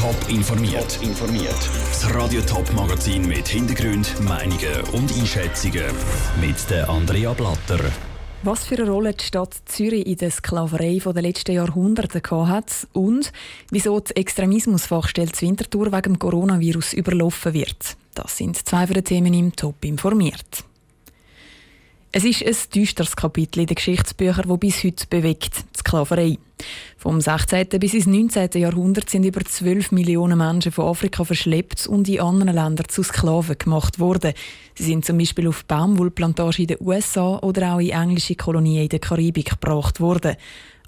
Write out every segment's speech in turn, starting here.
Top informiert. informiert. Das Radio Top Magazin mit Hintergrund, Meinungen und Einschätzungen mit der Andrea Blatter. Was für eine Rolle die Stadt Zürich in der Sklaverei der letzten Jahrhunderte hat und wieso die Extremismusfachstelle Winterthur wegen dem Coronavirus überlaufen wird. Das sind zwei von den Themen im Top informiert. Es ist ein düsteres Kapitel in den Geschichtsbüchern, das bis heute bewegt, die Sklaverei. Vom 16. bis ins 19. Jahrhundert sind über 12 Millionen Menschen von Afrika verschleppt und in anderen Ländern zu Sklaven gemacht worden. Sie sind zum Beispiel auf Baumwollplantagen in den USA oder auch in englische Kolonien in der Karibik gebracht worden.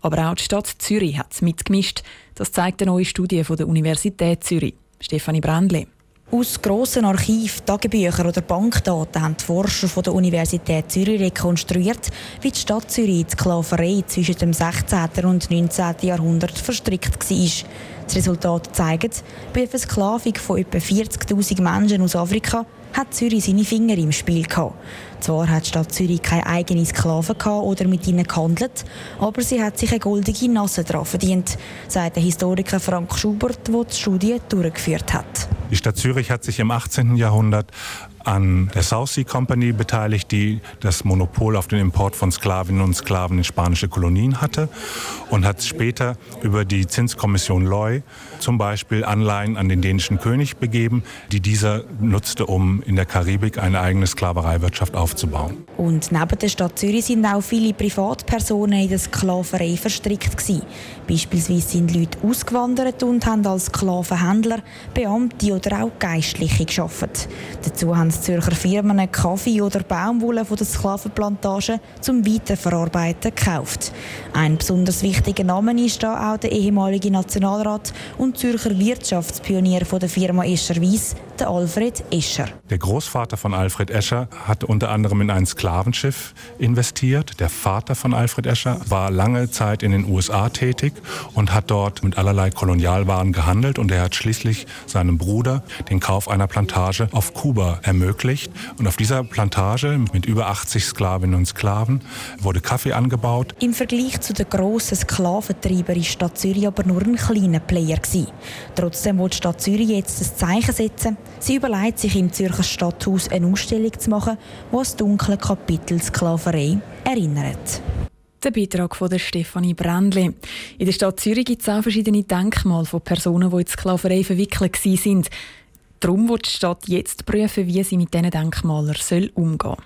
Aber auch die Stadt Zürich hat mitgemischt. Das zeigt eine neue Studie von der Universität Zürich. Stefanie Brändle. Aus grossen Archiv, Tagebüchern oder Bankdaten haben die Forscher von der Universität Zürich rekonstruiert, wie die Stadt Zürich die Sklaverei zwischen dem 16. und 19. Jahrhundert verstrickt war. Das Resultat zeigt, bei der Versklavung von etwa 40.000 Menschen aus Afrika hat Zürich seine Finger im Spiel gehabt. Zwar hat die Stadt Zürich keine eigenen Sklaven oder mit ihnen gehandelt, aber sie hat sich eine goldige Nase daran verdient, sagt der Historiker Frank Schubert, der die Studie durchgeführt hat. Die Stadt Zürich hat sich im 18. Jahrhundert an der South Sea Company beteiligt, die das Monopol auf den Import von Sklavinnen und Sklaven in spanische Kolonien hatte und hat später über die Zinskommission Loy zum Beispiel Anleihen an den dänischen König begeben, die dieser nutzte, um in der Karibik eine eigene Sklavereiwirtschaft aufzubauen. Und neben der Stadt Zürich sind auch viele Privatpersonen in der Sklaverei verstrickt gewesen. Beispielsweise sind Leute ausgewandert und haben als Sklavenhändler, Beamte oder auch Geistliche geschafft. Dazu haben die Zürcher Firmen Kaffee oder Baumwolle von der Sklavenplantagen zum Weiterverarbeiten gekauft. Ein besonders wichtiger Name ist da auch der ehemalige Nationalrat und Zürcher Wirtschaftspionier von der Firma Escher Weiss, der Alfred Escher. Der Großvater von Alfred Escher hat unter anderem in ein Sklavenschiff investiert. Der Vater von Alfred Escher war lange Zeit in den USA tätig und hat dort mit allerlei Kolonialwaren gehandelt und er hat schließlich seinem Bruder den Kauf einer Plantage auf Kuba ermöglicht. Und auf dieser Plantage mit über 80 Sklavinnen und Sklaven wurde Kaffee angebaut. Im Vergleich zu den grossen Sklaventreibern ist Stadt Zürich aber nur ein kleiner Player gewesen. Trotzdem will die Stadt Zürich jetzt ein Zeichen setzen. Sie überlegt sich im Zürcher Stadthaus eine Ausstellung zu machen, die das dunkle Kapitel Sklaverei erinnert. Der Beitrag von der Stefanie Brändli. In der Stadt Zürich gibt es auch verschiedene Denkmale von Personen, die in die Sklaverei verwickelt sind. Darum wird die Stadt jetzt prüfen, wie sie mit diesen Denkmalern umgehen soll.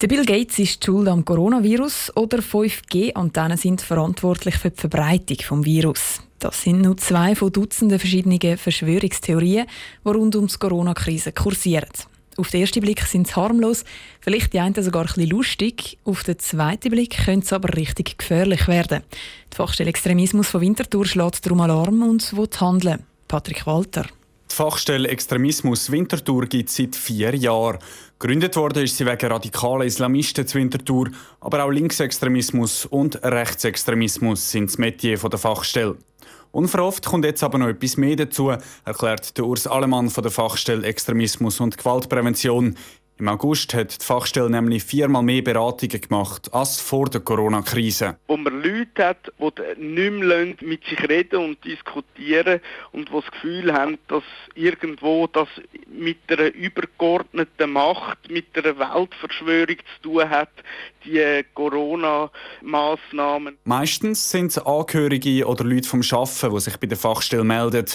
Der Bill Gates ist schuld am Coronavirus oder 5G-Antennen sind verantwortlich für die Verbreitung des Virus. Das sind nur zwei von Dutzenden verschiedenen Verschwörungstheorien, die rund um die Corona-Krise kursieren. Auf den ersten Blick sind sie harmlos, vielleicht die einen sogar ein lustig. Auf den zweiten Blick könnte es aber richtig gefährlich werden. Die Fachstelle Extremismus von Winterthur schlägt darum Alarm und will handeln. Patrick Walter. Die Fachstelle Extremismus Winterthur gibt es seit vier Jahren. Gegründet worden ist sie wegen radikalen Islamisten zu Winterthur, aber auch Linksextremismus und Rechtsextremismus sind das Metier der Fachstelle. Unverhofft kommt jetzt aber noch etwas mehr dazu, erklärt der Urs Alemann von der Fachstelle Extremismus und Gewaltprävention. Im August hat die Fachstelle nämlich viermal mehr Beratungen gemacht als vor der Corona-Krise. Wo man Leute hat, die nicht mehr mit sich reden und diskutieren und die das Gefühl haben, dass irgendwo das mit einer übergeordneten Macht, mit einer Weltverschwörung zu tun hat, die Corona-Massnahmen. Meistens sind es Angehörige oder Leute vom Schaffen, die sich bei der Fachstelle melden.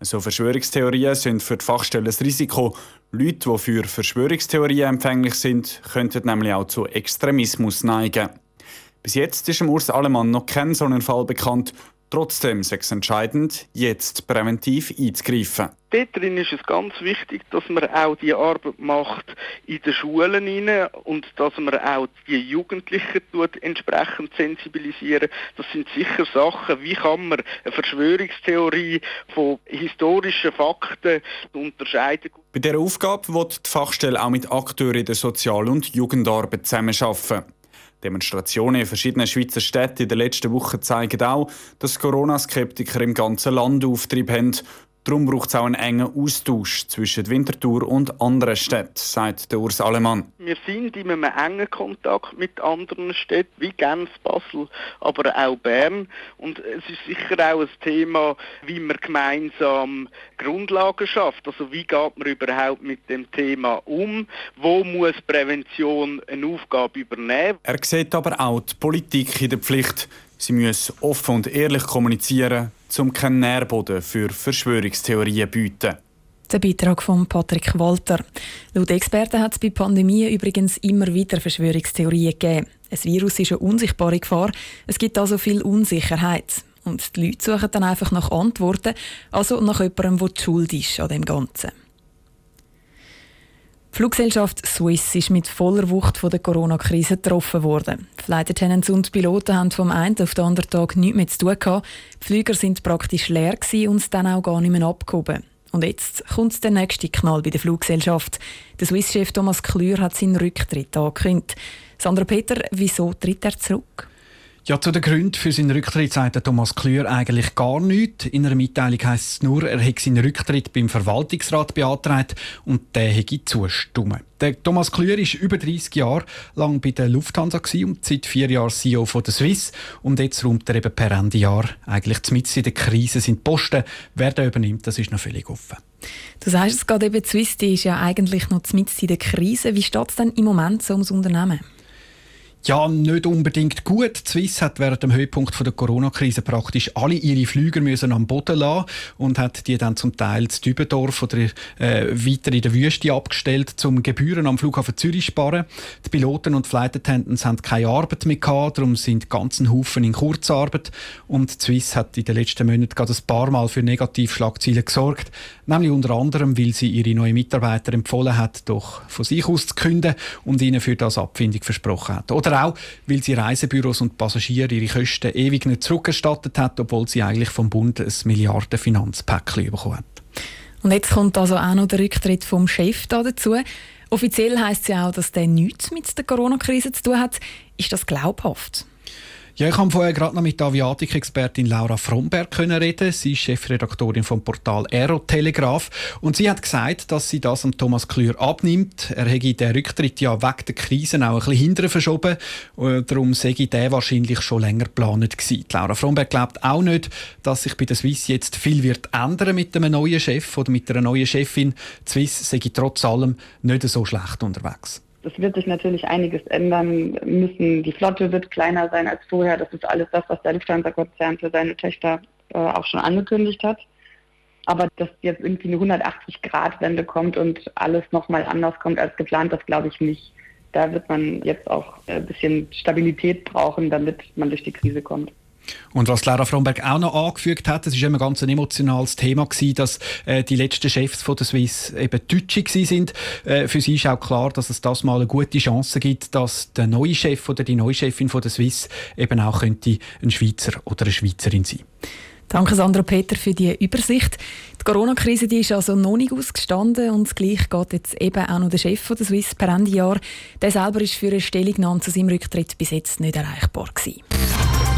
So Verschwörungstheorien sind für die Fachstelle ein Risiko. Leute, die für Verschwörungstheorien empfänglich sind, könnten nämlich auch zu Extremismus neigen. Bis jetzt ist dem Urs Alemann noch kein so ein Fall bekannt. Trotzdem ist es entscheidend, jetzt präventiv einzugreifen. Dort drin ist es ganz wichtig, dass man auch die Arbeit macht in den Schulen rein und dass man auch die Jugendlichen tut, entsprechend sensibilisieren. Das sind sicher Sachen, wie kann man eine Verschwörungstheorie von historischen Fakten unterscheiden. Bei dieser Aufgabe wird die Fachstelle auch mit Akteuren der Sozial- und Jugendarbeit zusammenarbeiten. Demonstrationen in verschiedenen Schweizer Städten in den letzten Wochen zeigen auch, dass Corona-Skeptiker im ganzen Land Auftrieb haben. Darum braucht es auch einen engen Austausch zwischen Winterthur und anderen Städten, sagt der Urs Alemann. Wir sind in einem engen Kontakt mit anderen Städten, wie Genf, Basel, aber auch Bern. Und es ist sicher auch ein Thema, wie man gemeinsam Grundlagen schafft. Also wie geht man überhaupt mit dem Thema um? Wo muss Prävention eine Aufgabe übernehmen? Er sieht aber auch die Politik in der Pflicht. Sie müssen offen und ehrlich kommunizieren, um keinen Nährboden für Verschwörungstheorien bieten. Der Beitrag von Patrick Walter. Laut Experten hat es bei Pandemien übrigens immer wieder Verschwörungstheorien gegeben. Ein Virus ist eine unsichtbare Gefahr. Es gibt also viel Unsicherheit. Und die Leute suchen dann einfach nach Antworten, also nach jemandem, der schuld ist an dem Ganzen. Die Fluggesellschaft Swiss ist mit voller Wucht von der Corona-Krise getroffen worden. Flight Attendants und Piloten haben vom einen auf den anderen Tag nichts mehr zu tun gehabt. Die Flüger sind praktisch leer und dann auch gar nicht mehr abgehoben. Und jetzt kommt der nächste Knall bei der Fluggesellschaft. Der Swiss-Chef Thomas Klür hat seinen Rücktritt angekündigt. Sandra Peter, wieso tritt er zurück? Ja, zu den Gründen für seinen Rücktritt sagt Thomas Klür eigentlich gar nichts. In einer Mitteilung heisst es nur, er hätte seinen Rücktritt beim Verwaltungsrat beantragt und der hätte zustimmen. Der Thomas Klür ist über 30 Jahre lang bei der Lufthansa und seit vier Jahren CEO von der Swiss. Und jetzt räumt er eben per Ende Jahr eigentlich mitten in der Krise sind Posten. Wer der übernimmt, das ist noch völlig offen. Du sagst es gerade eben, Swiss die ist ja eigentlich noch mitten in der Krise. Wie steht es denn im Moment so ums Unternehmen? Ja, nicht unbedingt gut. Die Swiss hat während dem Höhepunkt der Corona-Krise praktisch alle ihre Flüger müssen am Boden lassen und hat die dann zum Teil zu Dübendorf oder äh, weiter in der Wüste abgestellt, zum Gebühren am Flughafen Zürich sparen. Die Piloten und Flight Attendants haben keine Arbeit mehr gehabt, darum sind ganzen Haufen in Kurzarbeit. Und die Swiss hat in den letzten Monaten gerade ein paar Mal für Negativschlagzeilen gesorgt, nämlich unter anderem, weil sie ihre neuen Mitarbeiter empfohlen hat, doch von sich aus zu künden und ihnen für das Abfindung versprochen hat. Oder auch, weil sie Reisebüros und Passagiere ihre Kosten ewig nicht zurückerstattet hat, obwohl sie eigentlich vom Bund ein Milliarden-Finanzpäckchen bekommen hat. Und jetzt kommt also auch noch der Rücktritt vom Chef da dazu. Offiziell heißt es ja auch, dass der nichts mit der Corona-Krise zu tun hat. Ist das glaubhaft? Ja, ich habe vorher gerade noch mit der Aviatik-Expertin Laura Fromberg können reden. Sie ist Chefredaktorin vom Portal Aerotelegraph und sie hat gesagt, dass sie das am Thomas Klür abnimmt. Er hätte den Rücktritt ja wegen der Krisen auch ein bisschen hinterher verschoben. Äh, darum sei der wahrscheinlich schon länger geplant gewesen. Laura Fromberg glaubt auch nicht, dass sich bei der Swiss jetzt viel wird ändern mit einem neuen Chef oder mit einer neuen Chefin. Die Swiss sei trotz allem nicht so schlecht unterwegs. Es wird sich natürlich einiges ändern müssen. Die Flotte wird kleiner sein als vorher. Das ist alles das, was der Lufthansa-Konzern für seine Töchter äh, auch schon angekündigt hat. Aber dass jetzt irgendwie eine 180-Grad-Wende kommt und alles nochmal anders kommt als geplant, das glaube ich nicht. Da wird man jetzt auch ein bisschen Stabilität brauchen, damit man durch die Krise kommt. Und was Lara Fromberg auch noch angefügt hat, es war immer ganz ein emotionales Thema gewesen, dass äh, die letzten Chefs von der Swiss eben Deutsche sind. Äh, für sie ist auch klar, dass es das mal eine gute Chance gibt, dass der neue Chef oder die neue Chefin von der Swiss eben auch könnte ein Schweizer oder eine Schweizerin sein. Danke Sandra Peter für die Übersicht. Die Corona-Krise ist also noch nicht ausgestanden und gleich geht jetzt eben auch noch der Chef von der Swiss per Ende Jahr. Der selber ist für eine Stellungnahme zu seinem Rücktritt bis jetzt nicht erreichbar gewesen.